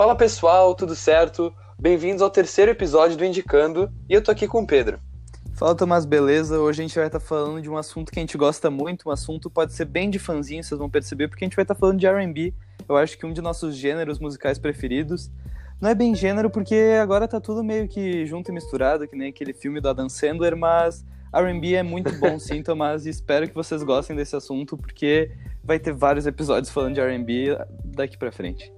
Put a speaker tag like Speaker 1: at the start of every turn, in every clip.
Speaker 1: Fala pessoal, tudo certo? Bem-vindos ao terceiro episódio do Indicando e eu tô aqui com o Pedro.
Speaker 2: Fala Tomás, beleza? Hoje a gente vai estar falando de um assunto que a gente gosta muito, um assunto pode ser bem de fanzinho, vocês vão perceber, porque a gente vai estar falando de R&B. Eu acho que um de nossos gêneros musicais preferidos. Não é bem gênero porque agora tá tudo meio que junto e misturado, que nem aquele filme do Adam Sandler, mas R&B é muito bom sim, Tomás, e espero que vocês gostem desse assunto, porque vai ter vários episódios falando de R&B daqui pra frente.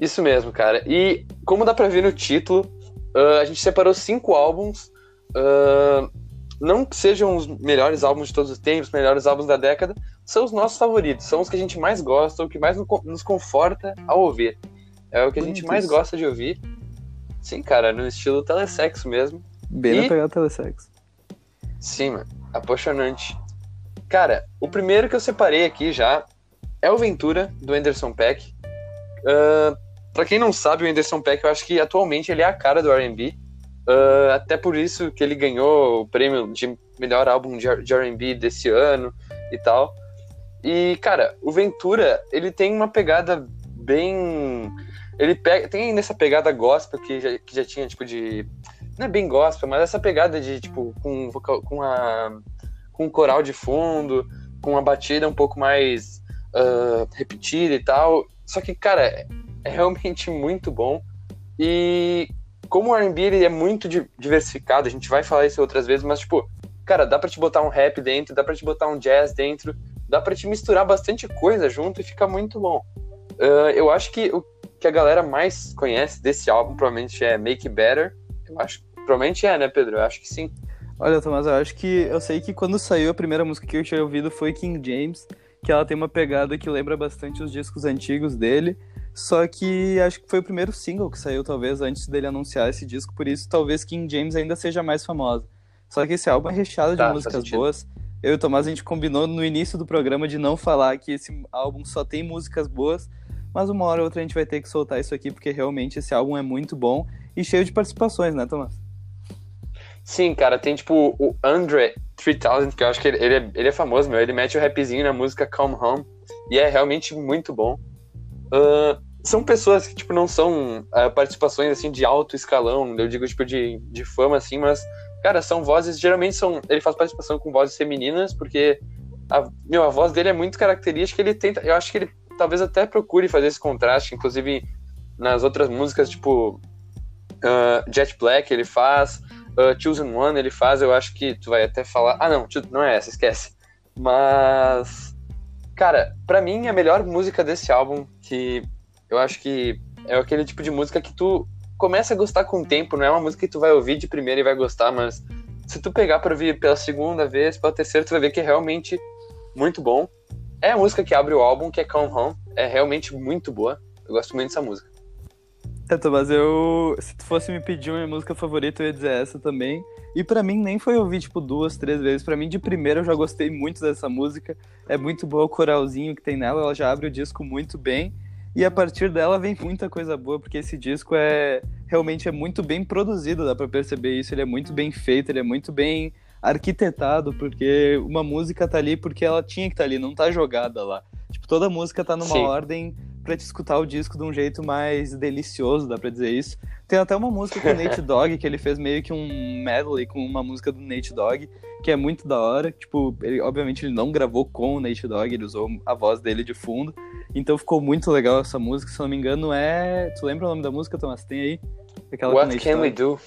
Speaker 1: Isso mesmo, cara. E como dá pra ver no título, uh, a gente separou cinco álbuns. Uh, não que sejam os melhores álbuns de todos os tempos, melhores álbuns da década, são os nossos favoritos, são os que a gente mais gosta, o que mais nos conforta ao ouvir. É o que a gente mais gosta de ouvir. Sim, cara, no estilo telesexo mesmo.
Speaker 2: Bem e... na pegada telesexo.
Speaker 1: Sim, mano. Apaixonante. Cara, o primeiro que eu separei aqui já é o Ventura, do Anderson Peck. Uh, pra quem não sabe, o Anderson Peck, eu acho que atualmente ele é a cara do R&B. Uh, até por isso que ele ganhou o prêmio de melhor álbum de, R&B desse ano e tal. E, cara, o Ventura, ele tem uma pegada bem... Ele pega, tem nessa pegada gospel que já, que já tinha, tipo, de não é bem gospel, mas essa pegada de, tipo, com, com, a, com um coral de fundo, com uma batida um pouco mais uh, repetida e tal. Só que, cara, é, realmente muito bom. E como o R&B é muito diversificado, a gente vai falar isso outras vezes, mas, tipo, cara, dá pra te botar um rap dentro, dá pra te botar um jazz dentro, dá pra te misturar bastante coisa junto e fica muito bom. Uh, eu acho que o que a galera mais conhece desse álbum provavelmente é Make It Better, eu acho provavelmente é, né, Pedro? Eu acho que sim.
Speaker 2: Olha, Tomás, eu acho que. Eu sei que quando saiu a primeira música que eu tinha ouvido foi King James, que ela tem uma pegada que lembra bastante os discos antigos dele. Só que acho que foi o primeiro single que saiu, talvez, antes dele anunciar esse disco, por isso talvez King James ainda seja mais famosa. Só que esse álbum é recheado tá, de músicas boas. Eu e o Tomás, a gente combinou no início do programa de não falar que esse álbum só tem músicas boas, mas uma hora ou outra a gente vai ter que soltar isso aqui, porque realmente esse álbum é muito bom e cheio de participações, né, Tomás?
Speaker 1: Sim, cara, tem tipo o Andre 3000, que eu acho que ele, ele, é, ele é famoso, meu. Ele mete o rapzinho na música Come Home e é realmente muito bom. Uh, são pessoas que, tipo, não são uh, participações, assim, de alto escalão, eu digo, tipo, de, de fama, assim, mas, cara, são vozes, geralmente são, ele faz participação com vozes femininas, porque, a, meu, a voz dele é muito característica, ele tenta, eu acho que ele talvez até procure fazer esse contraste, inclusive nas outras músicas, tipo, uh, Jet Black ele faz, uh, Chosen One ele faz, eu acho que tu vai até falar. Ah, não, não é essa, esquece. Mas. Cara, para mim a melhor música desse álbum, que eu acho que é aquele tipo de música que tu começa a gostar com o tempo, não é uma música que tu vai ouvir de primeira e vai gostar, mas se tu pegar para ouvir pela segunda vez, pela terceira, tu vai ver que é realmente muito bom. É a música que abre o álbum, que é Come Home, é realmente muito boa. Eu gosto muito dessa música.
Speaker 2: É, Tomás, eu. Se tu fosse me pedir uma música favorita, eu ia dizer essa também. E para mim nem foi ouvir, tipo, duas, três vezes. para mim, de primeira, eu já gostei muito dessa música. É muito boa o coralzinho que tem nela, ela já abre o disco muito bem. E a partir dela vem muita coisa boa, porque esse disco é realmente é muito bem produzido, dá pra perceber isso. Ele é muito bem feito, ele é muito bem arquitetado, porque uma música tá ali porque ela tinha que estar tá ali, não tá jogada lá. Tipo, toda música tá numa Sim. ordem pra te escutar o disco de um jeito mais delicioso, dá pra dizer isso. Tem até uma música com o Nate Dogg, que ele fez meio que um medley com uma música do Nate Dogg, que é muito da hora. Tipo, ele, obviamente ele não gravou com o Nate Dogg, ele usou a voz dele de fundo. Então ficou muito legal essa música, se não me engano é... Tu lembra o nome da música, Thomas? Tem aí?
Speaker 1: Aquela What Can Dogg. We Do?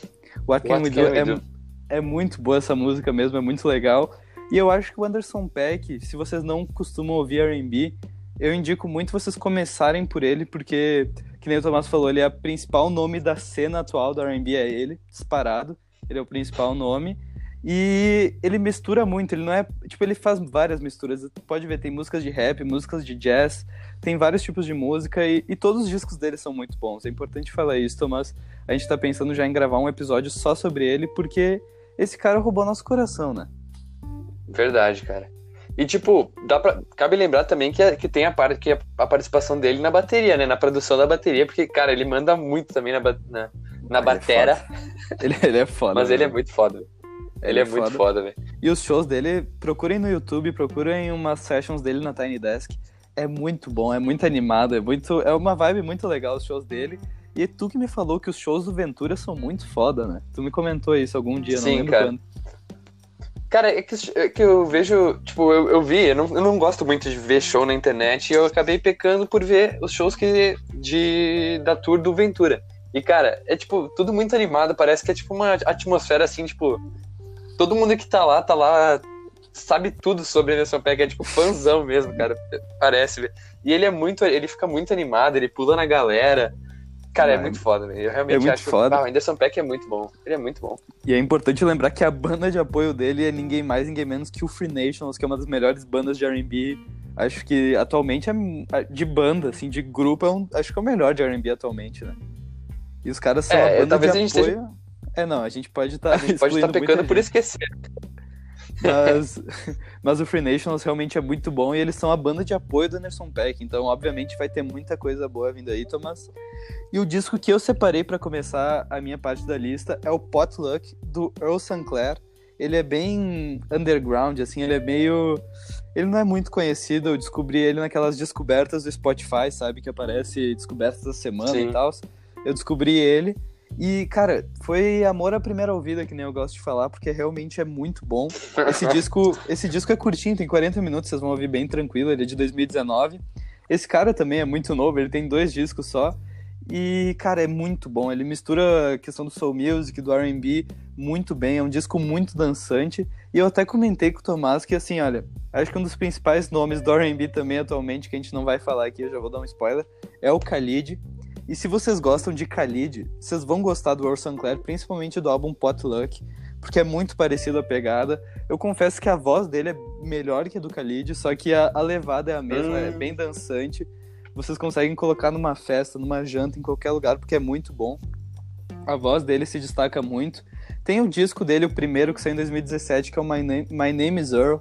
Speaker 2: What Can, What we, can do? we é, do? É muito boa essa música mesmo, é muito legal. E eu acho que o Anderson Peck, se vocês não costumam ouvir R&B, eu indico muito vocês começarem por ele, porque, que nem o Tomás falou, ele é o principal nome da cena atual do R&B, é ele, disparado. Ele é o principal nome. E ele mistura muito, ele não é. Tipo, ele faz várias misturas. Pode ver, tem músicas de rap, músicas de jazz, tem vários tipos de música e, e todos os discos dele são muito bons. É importante falar isso, Tomás. A gente tá pensando já em gravar um episódio só sobre ele, porque esse cara roubou nosso coração, né?
Speaker 1: Verdade, cara. E, tipo, dá pra, cabe lembrar também que, que tem a, parte, que a, participação dele na bateria, né? Na produção da bateria, porque, cara, ele manda muito também na, na, na batera.
Speaker 2: É ele, ele, é foda.
Speaker 1: Mas ele é muito foda. Ele, ele é, é muito foda, velho.
Speaker 2: E os shows dele, procurem no YouTube, procurem umas sessions dele na Tiny Desk, é muito bom, é muito animado, é muito. É uma vibe muito legal os shows dele. E tu que me falou que os shows do Ventura são muito foda, né? Tu me comentou isso algum dia,
Speaker 1: Sim,
Speaker 2: não lembro
Speaker 1: cara.
Speaker 2: quando.
Speaker 1: Cara, é que, é que eu vejo, tipo, eu, eu vi, eu não, eu não gosto muito de ver show na internet e eu acabei pecando por ver os shows que, de, da tour do Ventura. E, cara, é tipo, tudo muito animado, parece que é tipo uma atmosfera assim, tipo, todo mundo que tá lá, tá lá, sabe tudo sobre Anderson Peck, é tipo fãzão mesmo, cara, parece. E ele é muito, ele fica muito animado, ele pula na galera. Cara, é,
Speaker 2: É.
Speaker 1: muito foda, velho. Eu realmente
Speaker 2: É muito
Speaker 1: acho
Speaker 2: foda.
Speaker 1: Ah, o Anderson Peck é muito bom. Ele é muito bom.
Speaker 2: E é importante lembrar que a banda de apoio dele é ninguém mais, ninguém menos que o Free Nationals, que é uma das melhores bandas de R&B. Acho que atualmente é de banda, assim, de grupo, é um- acho que é o melhor de R&B atualmente, né? E os caras são
Speaker 1: É,
Speaker 2: a banda
Speaker 1: talvez
Speaker 2: de
Speaker 1: a gente
Speaker 2: apoio. É, não, a gente pode estar
Speaker 1: A gente pode estar pecando por esquecer.
Speaker 2: Mas, mas o Free Nationals realmente é muito bom e eles são a banda de apoio do Anderson Peck, então obviamente vai ter muita coisa boa vindo aí, Thomas. E o disco que eu separei pra começar a minha parte da lista é o Potluck do Earl Sinclair. Ele é bem underground, assim, ele é meio. Ele não é muito conhecido, eu descobri ele naquelas descobertas do Spotify, sabe? Que aparece descobertas da semana
Speaker 1: Sim.
Speaker 2: e tal. Eu descobri ele. E, cara, foi amor à primeira ouvida, que nem eu gosto de falar, porque realmente é muito bom. Esse disco, esse disco é curtinho, tem 40 minutos, vocês vão ouvir bem tranquilo, ele é de 2019. Esse cara também é muito novo, ele tem dois discos só. E, cara, é muito bom. Ele mistura a questão do soul music, do R&B muito bem. É um disco muito dançante. E eu até comentei com o Tomás que, assim, olha, acho que um dos principais nomes do R&B também atualmente, que a gente não vai falar aqui, eu já vou dar um spoiler, é o Khalid. E se vocês gostam de Khalid, vocês vão gostar do Earl Sinclair, principalmente do álbum Potluck, porque é muito parecido a pegada. Eu confesso que a voz dele é melhor que a do Khalid, só que a, a levada é a mesma,
Speaker 1: Hum.
Speaker 2: é bem dançante. Vocês conseguem colocar numa festa, numa janta, em qualquer lugar, porque é muito bom. A voz dele se destaca muito. Tem o disco dele, o primeiro, que saiu em 2017, que é o My Name, My Name is Earl,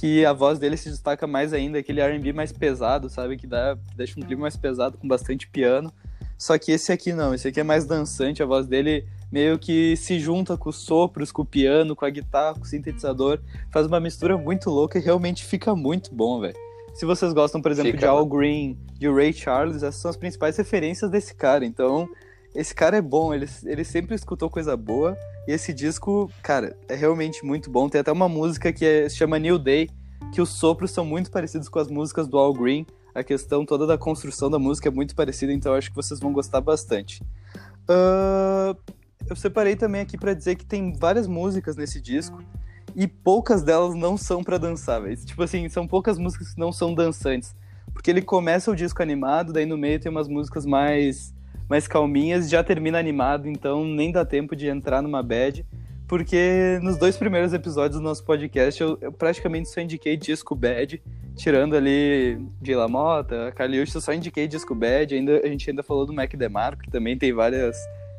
Speaker 2: que a voz dele se destaca mais ainda, aquele R&B mais pesado, sabe? Que dá, deixa um clima mais pesado, com bastante piano. Só que esse aqui não, esse aqui é mais dançante, a voz dele meio que se junta com os sopros, com o piano, com a guitarra, com o sintetizador, faz uma mistura muito louca e realmente fica muito bom, velho. Se vocês gostam, por exemplo,
Speaker 1: Fica,
Speaker 2: de Al
Speaker 1: mano.
Speaker 2: Green, de Ray Charles, essas são as principais referências desse cara. Então, esse cara é bom, ele, ele sempre escutou coisa boa. E esse disco, cara, é realmente muito bom. Tem até uma música que é- se chama New Day, que os sopros são muito parecidos com as músicas do Al Green. A questão toda da construção da música é muito parecida, então acho que vocês vão gostar bastante. Ahn, eu separei também aqui pra dizer que tem várias músicas nesse disco e poucas delas não são pra dançar, velho. Tipo assim, são poucas músicas que não são dançantes. Porque ele começa o disco animado, daí no meio tem umas músicas mais mais calminhas, já termina animado, então nem dá tempo de entrar numa bad. Porque nos dois primeiros episódios do nosso podcast eu, eu praticamente só indiquei disco bad, tirando ali de La Mota, Kaliush, eu só indiquei disco bad, ainda, a gente ainda falou do Mac DeMarco, que também tem várias.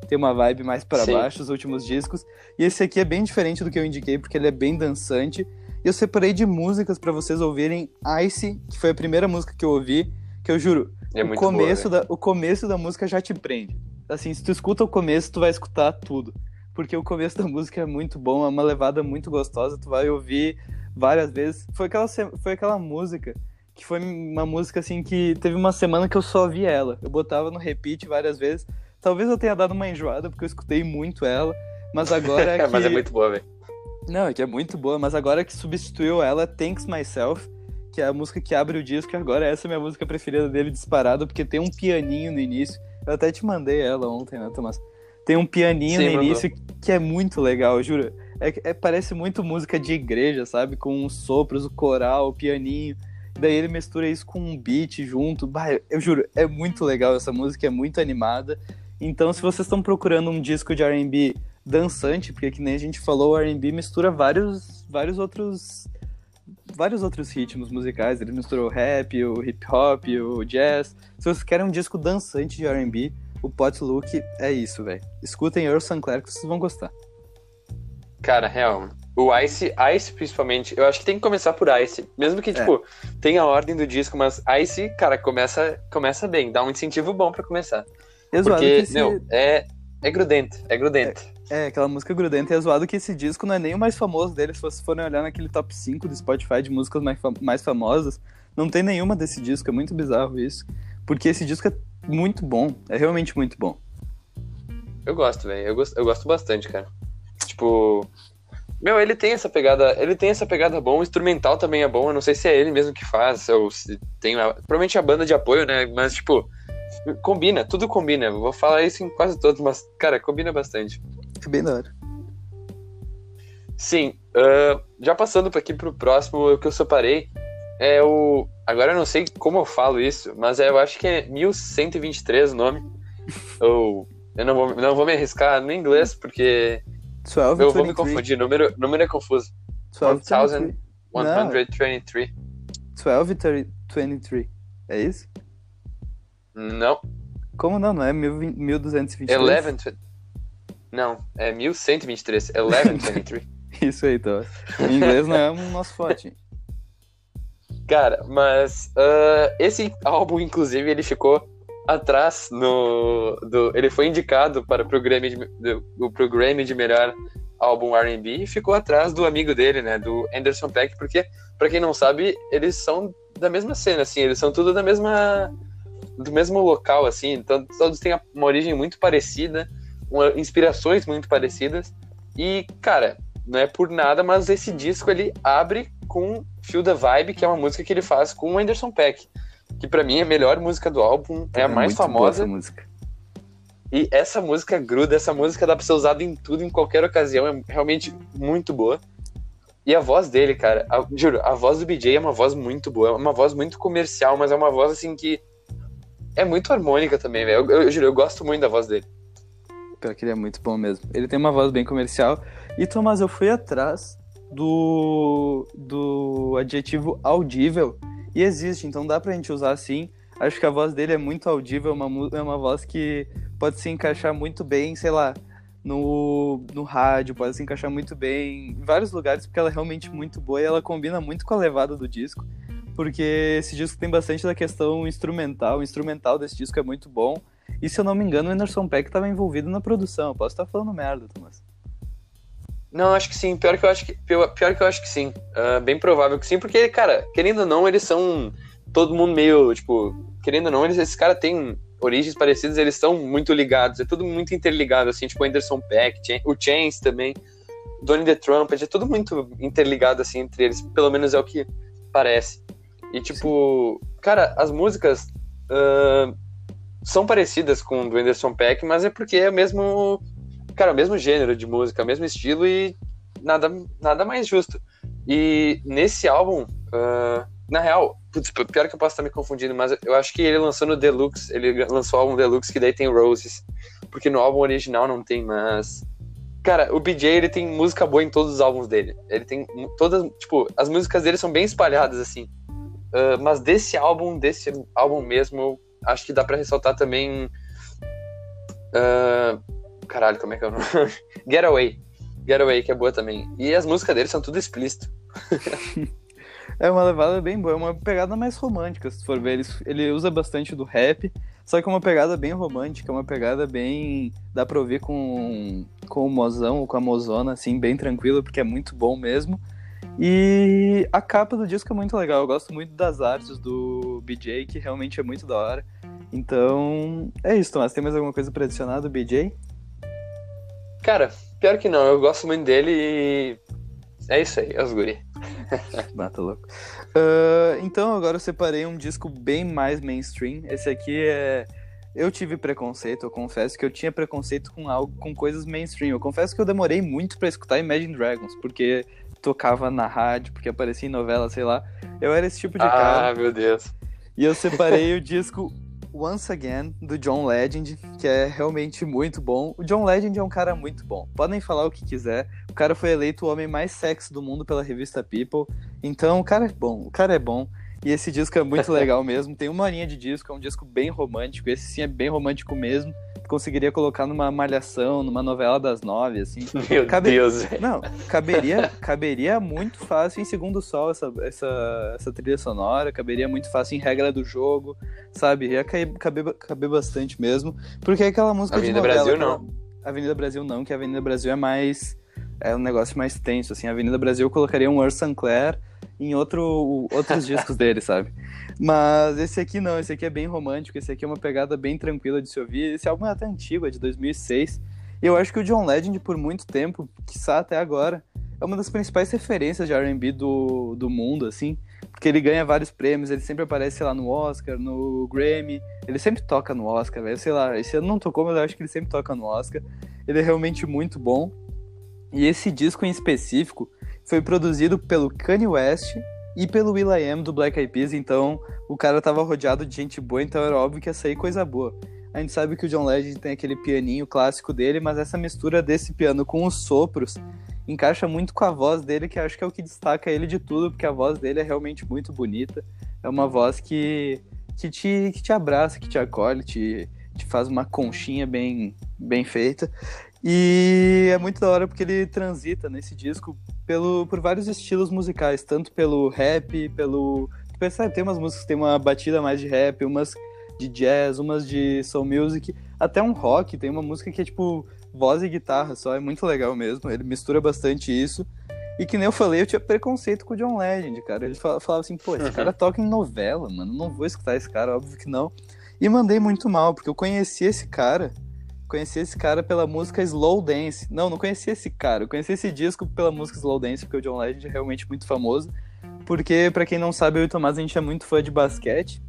Speaker 2: tem uma vibe mais para baixo os últimos discos. E esse aqui é bem diferente do que eu indiquei, porque ele é bem dançante. E eu separei de músicas para vocês ouvirem Ice, que foi a primeira música que eu ouvi, que eu juro,
Speaker 1: É
Speaker 2: o começo
Speaker 1: boa,
Speaker 2: da o começo da música já te prende. Assim, se tu escuta o começo, tu vai escutar tudo, porque o começo da música é muito bom, é uma levada muito gostosa, tu vai ouvir várias vezes. Foi aquela foi aquela música que foi uma música assim que teve uma semana que eu só vi ela. Eu botava no repeat várias vezes. Talvez eu tenha dado uma enjoada porque eu escutei muito ela, mas agora é que
Speaker 1: Mas é muito boa, velho.
Speaker 2: não, é que é muito boa, mas agora que substituiu ela, Thanks Myself, que é a música que abre o disco, agora essa é a minha música preferida dele disparado, porque tem um pianinho no início. Eu até te mandei ela ontem, né, Tomás? Tem um pianinho
Speaker 1: Sim,
Speaker 2: no
Speaker 1: mandou.
Speaker 2: início que é muito legal, eu juro. É, é- parece muito música de igreja, sabe? Com os sopros, o coral, o pianinho. Daí ele mistura isso com um beat junto. Bah, eu, eu juro, é muito legal essa música, é muito animada. Então, se vocês estão procurando um disco de R&B dançante, porque que nem a gente falou, o R&B mistura vários, vários outros vários outros ritmos musicais. Ele misturou o rap, o hip hop, o jazz. Se vocês querem um disco dançante de R&B, o Potluck é isso, velho. Escutem Earl Sinclair que vocês vão gostar.
Speaker 1: Cara, real. O Ice, Ice principalmente, eu acho que tem que começar por Ice. Mesmo que, tipo, tenha a ordem do disco, mas Ice, cara, começa, começa bem, dá um incentivo bom pra começar.
Speaker 2: É
Speaker 1: Porque,
Speaker 2: esse...
Speaker 1: meu, é, é grudento, é grudento.
Speaker 2: É, aquela música grudenta e é zoado que esse disco não é nem o mais famoso dele. Se vocês forem olhar naquele top 5 do Spotify de músicas mais, fam- mais famosas, não tem nenhuma desse disco, é muito bizarro isso. Porque esse disco é muito bom, é realmente muito bom.
Speaker 1: Eu gosto, velho. Eu gosto, eu gosto bastante, cara. Tipo. Meu, ele tem essa pegada. Ele tem essa pegada bom, o instrumental também é bom. Eu não sei se é ele mesmo que faz, ou se tem. Uma, provavelmente a banda de apoio, né? Mas, tipo, combina, tudo combina. Eu vou falar isso em quase todos, mas, cara, combina bastante.
Speaker 2: É bem da hora.
Speaker 1: Sim, uh, já passando aqui pro próximo, o que eu separei é o. Agora eu não sei como eu falo isso, mas é, eu acho que é 1123 o nome. ou. Eu não vou, não vou me arriscar no inglês, porque
Speaker 2: 12,
Speaker 1: eu vou me confundir. Número, número é confuso.
Speaker 2: 12,
Speaker 1: 1123.
Speaker 2: 1223. É isso?
Speaker 1: Não.
Speaker 2: Como não? Não é 1223?
Speaker 1: 11. Não, é 1123. 1123.
Speaker 2: isso aí, então. Em inglês não é o nosso forte.
Speaker 1: Cara, mas uh, esse álbum, inclusive, ele ficou atrás no do, ele foi indicado para o Grammy de, do, o Grammy de melhor álbum R&B e ficou atrás do amigo dele, né, do Anderson .Paak, porque para quem não sabe, eles são da mesma cena assim, eles são tudo da mesma do mesmo local assim, então todos têm uma origem muito parecida, uma, inspirações muito parecidas. E, cara, não é por nada, mas esse disco ele abre com Feel the Vibe, que é uma música que ele faz com o Anderson .Paak que para mim é a melhor música do álbum, é, é a mais famosa.
Speaker 2: música.
Speaker 1: E essa música gruda, essa música dá pra ser usada em tudo, em qualquer ocasião, é realmente muito boa. E a voz dele, cara, a, juro, a voz do BJ é uma voz muito boa, é uma voz muito comercial, mas é uma voz assim que é muito harmônica também, velho. Eu, eu, eu, juro, eu gosto muito da voz dele.
Speaker 2: Pior que ele é muito bom mesmo. Ele tem uma voz bem comercial. E Tomás, eu fui atrás do, do adjetivo audível e existe, então dá pra gente usar assim. Acho que a voz dele é muito audível, é uma, é uma voz que pode se encaixar muito bem, sei lá, no, no rádio, pode se encaixar muito bem em vários lugares, porque ela é realmente muito boa e ela combina muito com a levada do disco. Porque esse disco tem bastante da questão instrumental, o instrumental desse disco é muito bom. E se eu não me engano, o Anderson Peck estava envolvido na produção. Eu posso estar falando merda, Thomas.
Speaker 1: Não, acho que sim. Pior que eu acho que, pior, pior que, eu acho que sim. Uh, bem provável que sim, porque, cara, querendo ou não, eles são todo mundo meio, tipo, querendo ou não, eles, esses caras têm origens parecidas, eles estão muito ligados, é tudo muito interligado, assim, tipo Anderson Peck, o Chance também, Donnie the Trumpet, é tudo muito interligado, assim, entre eles, pelo menos é o que parece. E, tipo, cara, as músicas uh, são parecidas com o do Anderson Peck, mas é porque é o mesmo cara, o mesmo gênero de música, o mesmo estilo e nada, nada mais justo. E nesse álbum, uh, na real, putz, pior que eu posso estar me confundindo, mas eu acho que ele lançou no Deluxe, ele lançou o álbum Deluxe que daí tem Roses, porque no álbum original não tem, mas cara, o BJ ele tem música boa em todos os álbuns dele. Ele tem todas, tipo, as músicas dele são bem espalhadas assim. Uh, mas desse álbum, desse álbum mesmo, acho que dá para ressaltar também uh, Caralho, como é que é o nome? Getaway. Getaway, que é boa também. E as músicas dele são tudo explícito.
Speaker 2: é uma levada bem boa, é uma pegada mais romântica, se for ver. Ele, ele usa bastante do rap, só que é uma pegada bem romântica, uma pegada bem. dá pra ouvir com, com o mozão ou com a mozona, assim, bem tranquila, porque é muito bom mesmo. E a capa do disco é muito legal, eu gosto muito das artes do BJ, que realmente é muito da hora. Então, é isso, Tomás. Tem mais alguma coisa pra adicionar do BJ?
Speaker 1: Cara, pior que não, eu gosto muito dele e. É isso aí, é os guri.
Speaker 2: Mata louco. Uh, então agora eu separei um disco bem mais mainstream. Esse aqui é. Eu tive preconceito, eu confesso que eu tinha preconceito com algo, com coisas mainstream. Eu confesso que eu demorei muito para escutar Imagine Dragons, porque tocava na rádio, porque aparecia em novela, sei lá. Eu era esse tipo de
Speaker 1: ah,
Speaker 2: cara.
Speaker 1: Ah, meu Deus.
Speaker 2: E eu separei o disco Once Again, do John Legend, que é realmente muito bom. O John Legend é um cara muito bom. Podem falar o que quiser. O cara foi eleito o homem mais sexy do mundo pela revista People. Então, o cara é bom. O cara é bom. E esse disco é muito legal mesmo. Tem uma linha de disco, é um disco bem romântico. Esse sim é bem romântico mesmo conseguiria colocar numa malhação, numa novela das nove, assim.
Speaker 1: Meu Cabe... Deus.
Speaker 2: Não, caberia, caberia muito fácil em Segundo Sol essa, essa, essa trilha sonora, caberia muito fácil em regra do jogo, sabe? Ia caber, caber, caber bastante mesmo. Porque é aquela música
Speaker 1: Avenida
Speaker 2: de novela...
Speaker 1: Brasil não.
Speaker 2: Avenida Brasil não, que a Avenida Brasil é mais... É um negócio mais tenso, assim. A Avenida Brasil eu colocaria um Ur Sinclair em outro, outros discos dele, sabe? Mas esse aqui não, esse aqui é bem romântico, esse aqui é uma pegada bem tranquila de se ouvir. Esse álbum é até antigo, é de 2006. E eu acho que o John Legend, por muito tempo, quiçá até agora, é uma das principais referências de R&B do, do mundo, assim. Porque ele ganha vários prêmios, ele sempre aparece, lá, no Oscar, no Grammy. Ele sempre toca no Oscar, velho. Sei lá, esse ano não tocou, mas eu acho que ele sempre toca no Oscar. Ele é realmente muito bom. E esse disco em específico foi produzido pelo Kanye West e pelo Will.i.am do Black Eyed Peas, então o cara tava rodeado de gente boa, então era óbvio que ia sair coisa boa. A gente sabe que o John Legend tem aquele pianinho clássico dele, mas essa mistura desse piano com os sopros encaixa muito com a voz dele, que acho que é o que destaca ele de tudo, porque a voz dele é realmente muito bonita. É uma voz que, que, te, que te abraça, que te acolhe, te, te faz uma conchinha bem, bem feita. E é muito da hora porque ele transita nesse disco pelo, por vários estilos musicais, tanto pelo rap, pelo. Tu percebe, tem umas músicas que tem uma batida mais de rap, umas de jazz, umas de soul music, até um rock, tem uma música que é tipo voz e guitarra só, é muito legal mesmo. Ele mistura bastante isso. E que nem eu falei, eu tinha preconceito com o John Legend, cara. Ele falava assim, pô, esse cara toca em novela, mano. Não vou escutar esse cara, óbvio que não. E mandei muito mal, porque eu conheci esse cara. Conheci esse cara pela música Slow Dance. Não, não conheci esse cara. Eu conheci esse disco pela música Slow Dance, porque o John Legend é realmente muito famoso. Porque, para quem não sabe, eu e o Tomás, a gente é muito fã de basquete.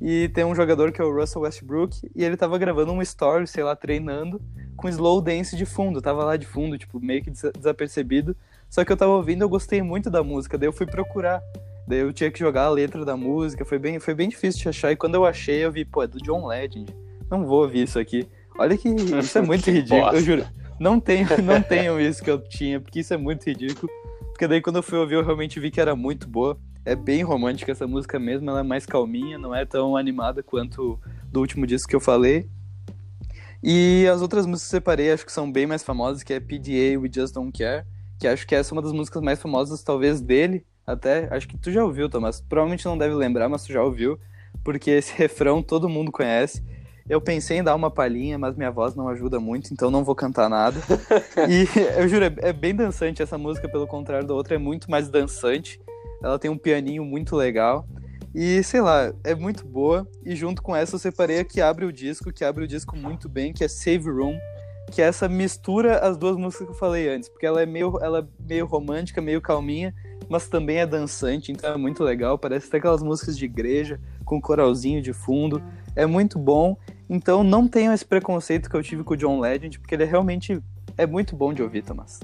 Speaker 2: E tem um jogador que é o Russell Westbrook, e ele tava gravando um story, sei lá, treinando, com slow dance de fundo. Tava lá de fundo, tipo, meio que desapercebido. Só que eu tava ouvindo, eu gostei muito da música, daí eu fui procurar. Daí eu tinha que jogar a letra da música, foi bem, foi bem difícil de achar. E quando eu achei, eu vi, pô, é do John Legend. Não vou ouvir isso aqui. Olha que isso é muito ridículo, eu juro. Não tenho, não tenham isso que eu tinha, porque isso é muito ridículo. Porque daí quando eu fui ouvir, eu realmente vi que era muito boa. É bem romântica essa música mesmo, ela é mais calminha, não é tão animada quanto do último disco que eu falei. E as outras músicas que eu separei, acho que são bem mais famosas, que é PDA We Just Don't Care, que acho que essa é uma das músicas mais famosas, talvez, dele, até. Acho que tu já ouviu, Thomas. Provavelmente não deve lembrar, mas tu já ouviu, porque esse refrão todo mundo conhece. Eu pensei em dar uma palhinha, mas minha voz não ajuda muito, então não vou cantar nada. e eu juro, é, é bem dançante essa música, pelo contrário da outra, é muito mais dançante. Ela tem um pianinho muito legal. E sei lá, é muito boa. E junto com essa eu separei a que abre o disco, que abre o disco muito bem, que é Save Room, que é essa mistura as duas músicas que eu falei antes, porque ela é meio, ela é meio romântica, meio calminha, mas também é dançante, então é muito legal. Parece até aquelas músicas de igreja, com coralzinho de fundo. É muito bom. Então não tenham esse preconceito que eu tive com o John Legend, porque ele é realmente é muito bom de ouvir, Thomas.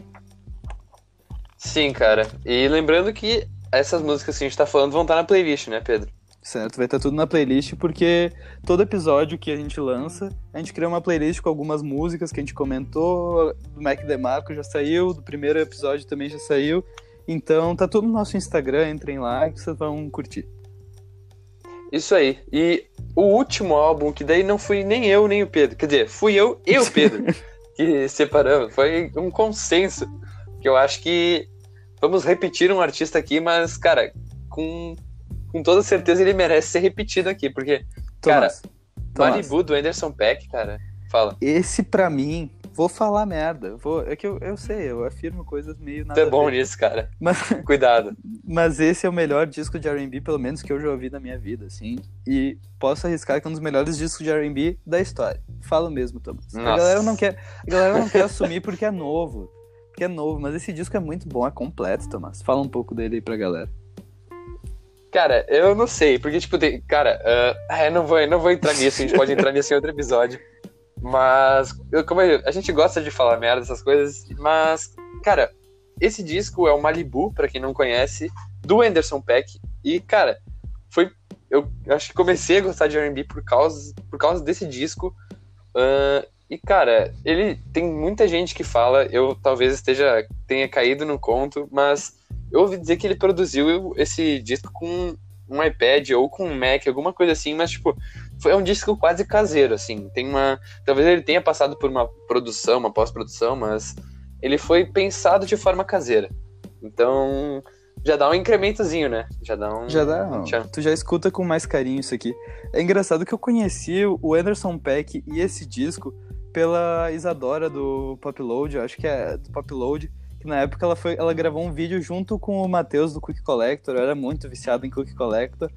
Speaker 1: Sim, cara. E lembrando que essas músicas que a gente tá falando vão estar na playlist, né, Pedro?
Speaker 2: Certo, vai estar tudo na playlist, porque todo episódio que a gente lança, a gente cria uma playlist com algumas músicas que a gente comentou, do Mac DeMarco já saiu, do primeiro episódio também já saiu. Então tá tudo no nosso Instagram, entrem lá que vocês vão curtir.
Speaker 1: Isso aí. E o último álbum, que daí não fui nem eu nem o Pedro, quer dizer, fui eu e o Pedro que separamos. Foi um consenso. Que eu acho que vamos repetir um artista aqui, mas, cara, com, com toda certeza ele merece ser repetido aqui, porque, Thomas, cara, Thomas. Malibu do Anderson Peck, cara, fala.
Speaker 2: Esse pra mim, vou falar merda, vou, é que eu, eu sei, eu afirmo coisas meio
Speaker 1: nada Tu é bom nisso, cara, mas, cuidado.
Speaker 2: Mas esse é o melhor disco de R&B, pelo menos que eu já ouvi na minha vida, assim, e posso arriscar que é um dos melhores discos de R&B da história. Falo mesmo, Thomas. Nossa. A galera não quer, a galera não quer assumir porque é novo que é novo, mas esse disco é muito bom, é completo, Tomás. Fala um pouco dele aí pra galera.
Speaker 1: Cara, eu não sei, porque, tipo, tem, cara, uh, eu não vou, não vou entrar nisso, a gente pode entrar nisso em outro episódio. Mas, como eu, a gente gosta de falar merda, essas coisas, mas, cara, esse disco é o Malibu, para quem não conhece, do Anderson Peck. E, cara, foi. Eu acho que comecei a gostar de RB por causa, por causa desse disco. Uh, e, cara, ele tem muita gente que fala, eu talvez esteja tenha caído no conto, mas eu ouvi dizer que ele produziu esse disco com um iPad ou com um Mac, alguma coisa assim, mas tipo, foi um disco quase caseiro, assim. Tem uma, talvez ele tenha passado por uma produção, uma pós-produção, mas ele foi pensado de forma caseira. Então, já dá um incrementozinho, né? Já dá um.
Speaker 2: Já dá. Tu já escuta com mais carinho isso aqui. É engraçado que eu conheci o Anderson Peck e esse disco pela Isadora do Popload, acho que é do Popload, que na época ela, foi, ela gravou um vídeo junto com o Matheus do Cookie Collector, eu era muito viciado em Cookie Collector.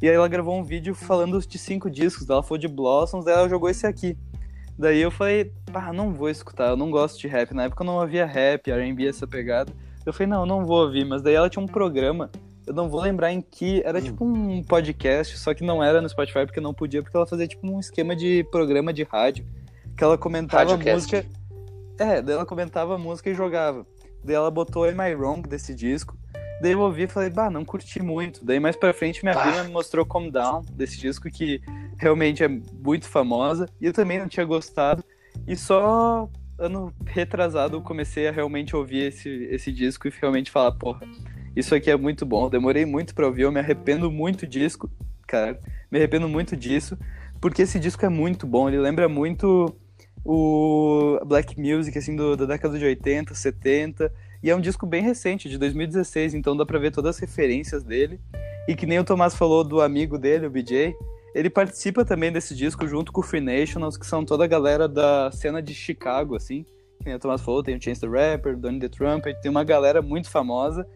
Speaker 2: E aí ela gravou um vídeo falando de cinco discos, ela falou de Blossoms, daí ela jogou esse aqui. Daí eu falei, pá, não vou escutar, eu não gosto de rap. Na época eu não ouvia rap, R&B, essa pegada. Eu falei, não, não vou ouvir. Mas daí ela tinha um programa, eu não vou lembrar em que, era tipo um podcast, só que não era no Spotify porque não podia, porque ela fazia tipo um esquema de programa de rádio, que ela comentava a música... É, daí ela comentava música e jogava. Daí ela botou Am I Wrong desse disco. Daí eu ouvi e falei, bah, não curti muito. Daí mais pra frente minha prima me mostrou Calm Down, desse disco que realmente é muito famosa. E eu também não tinha gostado. E só ano retrasado eu comecei a realmente ouvir esse, esse disco e realmente falar, porra, isso aqui é muito bom. Demorei muito pra ouvir, eu me arrependo muito disso, cara. Me arrependo muito disso, porque esse disco é muito bom. Ele lembra muito o Black Music, assim, do, da década de 80, 70 e é um disco bem recente, de 2016, então dá pra ver todas as referências dele. E que nem o Tomás falou do amigo dele, o BJ, ele participa também desse disco junto com o Free Nationals, que são toda a galera da cena de Chicago, assim. Que nem o Tomás falou, tem o Chance the Rapper, Donnie the Trumpet, tem uma galera muito famosa.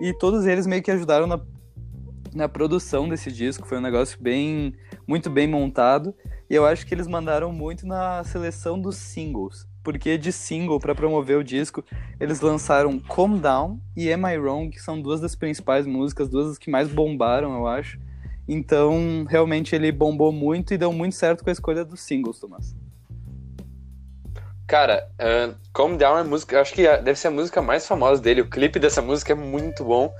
Speaker 2: E todos eles meio que ajudaram na, na produção desse disco, foi um negócio bem, muito bem montado. E eu acho que eles mandaram muito na seleção dos singles porque de single para promover o disco, eles lançaram Calm Down e Am I Wrong, que são duas das principais músicas, duas das que mais bombaram, eu acho. Então, realmente ele bombou muito e deu muito certo com a escolha dos singles, Tomás.
Speaker 1: Cara, uh, Calm Down é música, acho que deve ser a música mais famosa dele. O clipe dessa música é muito bom.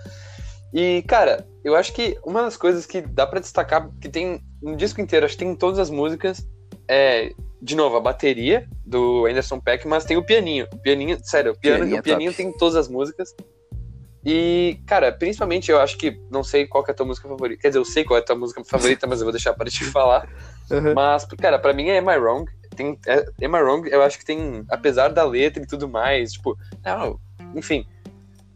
Speaker 1: E, cara, eu acho que uma das coisas que dá para destacar, que tem um disco inteiro, acho que tem todas as músicas, é de novo, a bateria do Anderson Peck, mas tem o pianinho. O pianinho, sério, o, piano, pianinho, o pianinho tem todas as músicas. E, cara, principalmente eu acho que não sei qual é a tua música favorita. Quer dizer, eu sei qual é a tua música favorita, mas eu vou deixar para te falar. Uhum. Mas, cara, para mim é Am I Wrong. Tem, é, Am I Wrong, eu acho que tem, apesar da letra e tudo mais, tipo, não, enfim.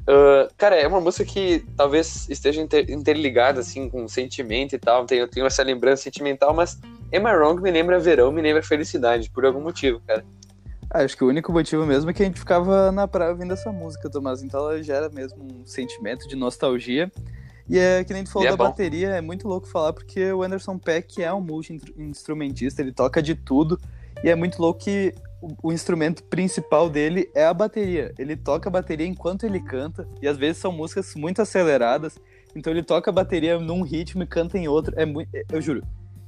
Speaker 1: Uh, cara, é uma música que talvez esteja inter, interligada, assim, com sentimento e tal. Tenho, tenho essa lembrança sentimental, mas Am I Wrong me lembra verão, me lembra felicidade, por algum motivo, cara.
Speaker 2: Ah, acho que o único motivo mesmo é que a gente ficava na praia ouvindo essa música, Tomás. Então ela gera mesmo um sentimento de nostalgia. E é que nem tu falou é da bom. bateria, é muito louco falar, porque o Anderson Peck é um multi-instrumentista, ele toca de tudo. E é muito louco que o instrumento principal dele é a bateria. Ele toca a bateria enquanto ele canta, e às vezes são músicas muito aceleradas. Então ele toca a bateria num ritmo e canta em outro. É muito, eu juro,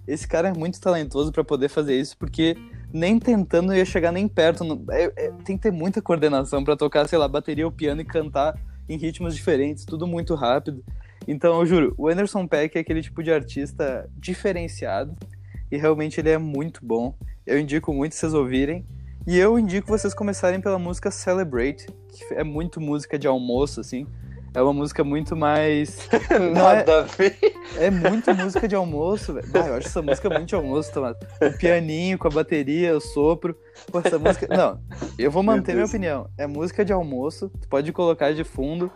Speaker 2: esse cara é muito talentoso para poder fazer isso, porque nem tentando ia chegar nem perto. É, é, tem que ter muita coordenação para tocar, sei lá, bateria ou piano e cantar em ritmos diferentes, tudo muito rápido. Então, eu juro, o Anderson Peck é aquele tipo de artista diferenciado e realmente ele é muito bom. Eu indico muito vocês ouvirem. E eu indico vocês começarem pela música Celebrate, que é muito música de almoço, assim. É uma música muito mais.
Speaker 1: Nada é... a ver.
Speaker 2: É muito música de almoço, velho. Ah, eu acho essa música muito de almoço, Tomás. O pianinho com a bateria, o sopro. Pô, essa música. Não, eu vou manter minha opinião. É música de almoço, tu pode colocar de fundo,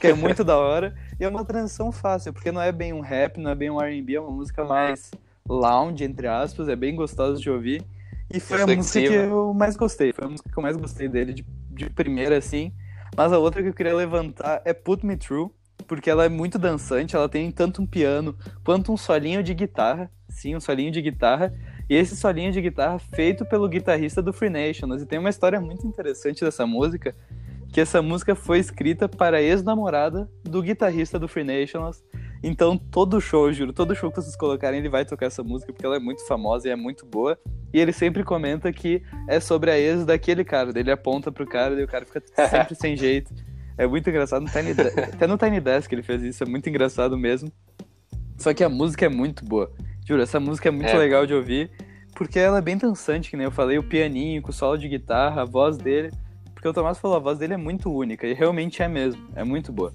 Speaker 2: que é muito da hora. E é uma transição fácil, porque não é bem um rap, não é bem um RB, é uma música mais lounge, entre aspas, é bem gostosa de ouvir. E foi a música que eu mais gostei. Foi a música que eu mais gostei dele de, de primeira, assim. Mas a outra que eu queria levantar é Put Me Through, porque ela é muito dançante, ela tem tanto um piano quanto um solinho de guitarra, sim, um solinho de guitarra, e esse solinho de guitarra feito pelo guitarrista do Free Nations. E tem uma história muito interessante dessa música, que essa música foi escrita para a ex-namorada do guitarrista do Free Nationals. Então, todo show, juro, todo show que vocês colocarem, ele vai tocar essa música, porque ela é muito famosa e é muito boa. E ele sempre comenta que é sobre a ex daquele cara. Ele aponta pro cara e o cara fica sempre sem jeito. É muito engraçado. No Tiny Até no Tiny Desk ele fez isso, é muito engraçado mesmo. Só que a música é muito boa. Juro, essa música é muito é. legal de ouvir, porque ela é bem dançante, que nem eu falei, o pianinho, com o solo de guitarra, a voz dele. Porque o Tomás falou, a voz dele é muito única, e realmente é mesmo, é muito boa.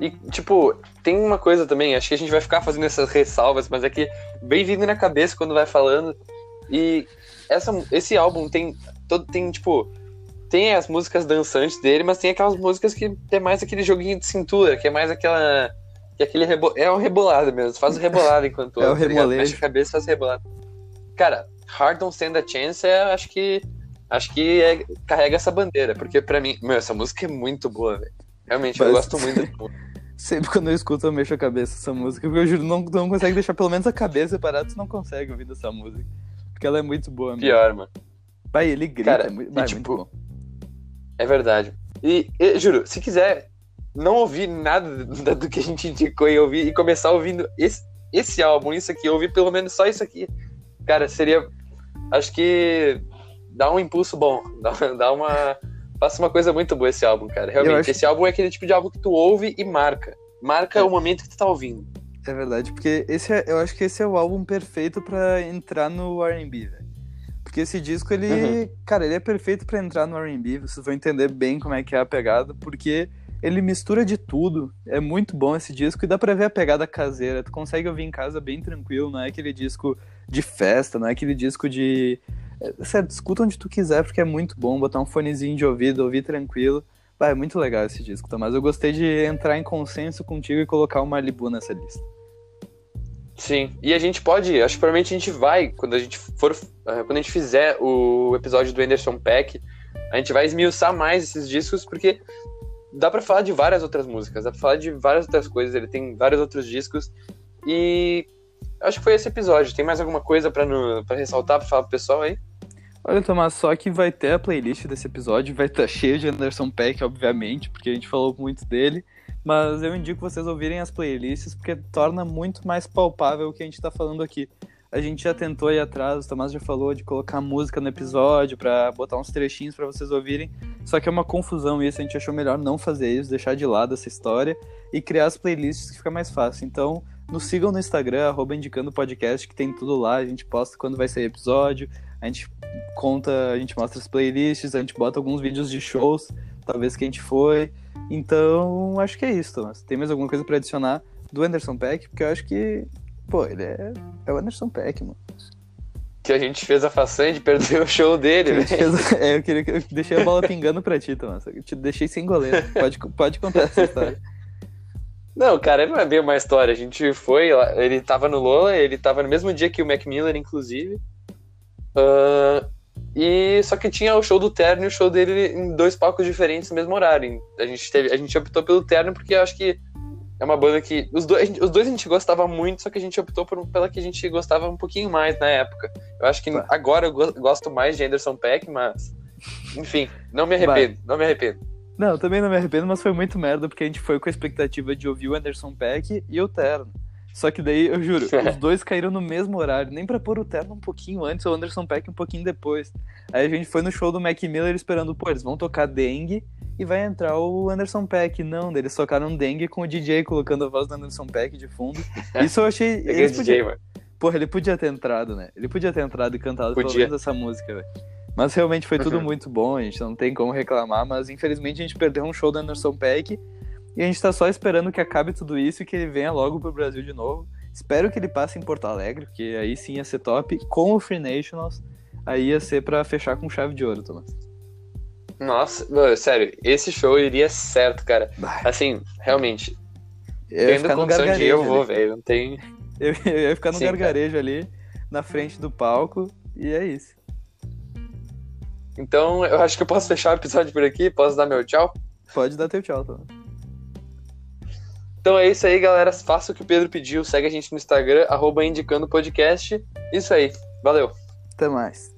Speaker 1: E, tipo, tem uma coisa também, acho que a gente vai ficar fazendo essas ressalvas, mas é que bem vindo na cabeça quando vai falando. E essa, esse álbum tem, todo, tem, tipo, tem as músicas dançantes dele, mas tem aquelas músicas que é mais aquele joguinho de cintura, que é mais aquela. Que é aquele rebo, é o rebolado mesmo, faz o rebolado enquanto
Speaker 2: é o rebolado.
Speaker 1: Mexe a cabeça faz o rebolado. Cara, Hard Don't Stand a Chance é, acho que acho que é, carrega essa bandeira, porque pra mim, meu, essa música é muito boa, velho. Realmente, eu
Speaker 2: Mas-
Speaker 1: gosto muito.
Speaker 2: Sempre quando eu escuto, eu mexo a cabeça essa música. Porque eu juro, não, não consegue deixar pelo menos a cabeça parada, tu não consegue ouvir essa música. Porque ela é muito boa mesmo.
Speaker 1: Pior, mano.
Speaker 2: Vai, ele grita,
Speaker 1: Cara,
Speaker 2: é muito,
Speaker 1: e
Speaker 2: vai,
Speaker 1: tipo,
Speaker 2: muito bom.
Speaker 1: É verdade. E, e, juro, se quiser não ouvir nada do do que a gente indicou e ouvir e começar ouvindo esse, esse álbum, isso aqui, ouvir pelo menos só isso aqui, cara, seria. Acho que dá um impulso bom. Dá, dá uma. Passa uma coisa muito boa esse álbum, cara. Realmente.
Speaker 2: acho-
Speaker 1: Esse álbum é aquele tipo de álbum que tu ouve e marca. Marca
Speaker 2: É.
Speaker 1: o momento que tu tá ouvindo.
Speaker 2: É verdade, porque esse é- eu acho que esse é o álbum perfeito pra entrar no R&B, velho. Porque esse disco, ele,
Speaker 1: Uhum.
Speaker 2: cara, ele é perfeito pra entrar no R&B, vocês vão entender bem como é que é a pegada, porque ele mistura de tudo. É muito bom esse disco e dá pra ver a pegada caseira. Tu consegue ouvir em casa bem tranquilo, não é aquele disco de festa, não é aquele disco de sério, escuta onde tu quiser, porque é muito bom botar um fonezinho de ouvido, ouvir tranquilo. Vai, é muito legal esse disco, Tomás. Eu gostei de entrar em consenso contigo e colocar o Malibu nessa lista.
Speaker 1: Sim. E a gente pode, acho que provavelmente a gente vai, quando a gente for. eh, Quando a gente fizer o episódio do Anderson Peck, a gente vai esmiuçar mais esses discos, porque dá pra falar de várias outras músicas, dá pra falar de várias outras coisas, ele tem vários outros discos. E acho que foi esse episódio. Tem mais alguma coisa pra ressaltar, pra falar pro pessoal aí?
Speaker 2: Olha, Tomás, só que vai ter a playlist desse episódio, vai estar cheio de Anderson Peck, obviamente, porque a gente falou muito dele. Mas eu indico vocês ouvirem as playlists, porque torna muito mais palpável o que a gente tá falando aqui. A gente já tentou ir atrás, o Tomás já falou de colocar música no episódio, pra botar uns trechinhos pra vocês ouvirem. Só que é uma confusão isso, a gente achou melhor não fazer isso, deixar de lado essa história e criar as playlists que fica mais fácil. Então, nos sigam no Instagram, arroba indicando podcast, que tem tudo lá, a gente posta quando vai sair episódio, a gente conta, a gente mostra as playlists, a gente bota alguns vídeos de shows, talvez que a gente foi. Então, acho que é isso, Thomas. Tem mais alguma coisa pra adicionar do Anderson Peck? Porque eu acho que, pô, ele é, é o Anderson Peck, mano.
Speaker 1: Que a gente fez a façanha de perder o show dele,
Speaker 2: gente
Speaker 1: velho.
Speaker 2: fez- é, eu, queria, que- eu deixei a bola pingando pra ti, Thomas. Eu te deixei sem goleiro. Pode, pode contar essa história.
Speaker 1: Não, cara, não é bem uma história. A gente foi ele tava no Lola, ele tava no mesmo dia que o Mac Miller, inclusive. Ah, e só que tinha o show do Terno e o show dele em dois palcos diferentes no mesmo horário. A gente, teve, a gente optou pelo Terno porque eu acho que é uma banda que. Os dois, a gente- os dois a gente gostava muito, só que a gente optou por, pela que a gente gostava um pouquinho mais na época. Eu acho que
Speaker 2: Tá.
Speaker 1: agora eu go- gosto mais de Anderson Peck, mas. Enfim, não me arrependo, não me arrependo.
Speaker 2: Não, eu também não me arrependo, mas foi muito merda, porque a gente foi com a expectativa de ouvir o Anderson Peck e o Terno. Só que daí, eu juro, os dois caíram no mesmo horário, nem pra pôr o Terno um pouquinho antes ou o Anderson Peck um pouquinho depois. Aí a gente foi no show do Mac Miller esperando, pô, eles vão tocar Dengue e vai entrar o Anderson Peck. Não, eles tocaram Dengue com o DJ colocando a voz do Anderson Peck de fundo. Isso eu achei.
Speaker 1: Peguei
Speaker 2: eles
Speaker 1: DJ, mano.
Speaker 2: Porra, ele podia ter entrado, né? Ele podia ter entrado e cantado pelo
Speaker 1: Podia.
Speaker 2: menos essa música, velho. Mas realmente foi tudo
Speaker 1: Uhum.
Speaker 2: muito bom, a gente não tem como reclamar, mas infelizmente a gente perdeu um show do Anderson Peck e a gente tá só esperando que acabe tudo isso e que ele venha logo pro Brasil de novo. Espero que ele passe em Porto Alegre, porque aí sim ia ser top. Com o Free Nationals, aí ia ser pra fechar com chave de ouro, Thomas.
Speaker 1: Nossa, mano, sério, esse show iria certo, cara.
Speaker 2: Bah,
Speaker 1: Assim, realmente,
Speaker 2: Eu
Speaker 1: tendo condição de ir, eu vou, velho. Não tem.
Speaker 2: Eu, eu ia ficar no
Speaker 1: Sim, cara.
Speaker 2: gargarejo ali, na frente do palco, e é isso.
Speaker 1: Então, eu acho que eu posso fechar o episódio por aqui. Posso dar meu tchau?
Speaker 2: Pode dar teu tchau, Thomas.
Speaker 1: Então é isso aí, galera. Faça o que o Pedro pediu. Segue a gente no Instagram, arroba indicando podcast. Isso aí. Valeu.
Speaker 2: Até mais.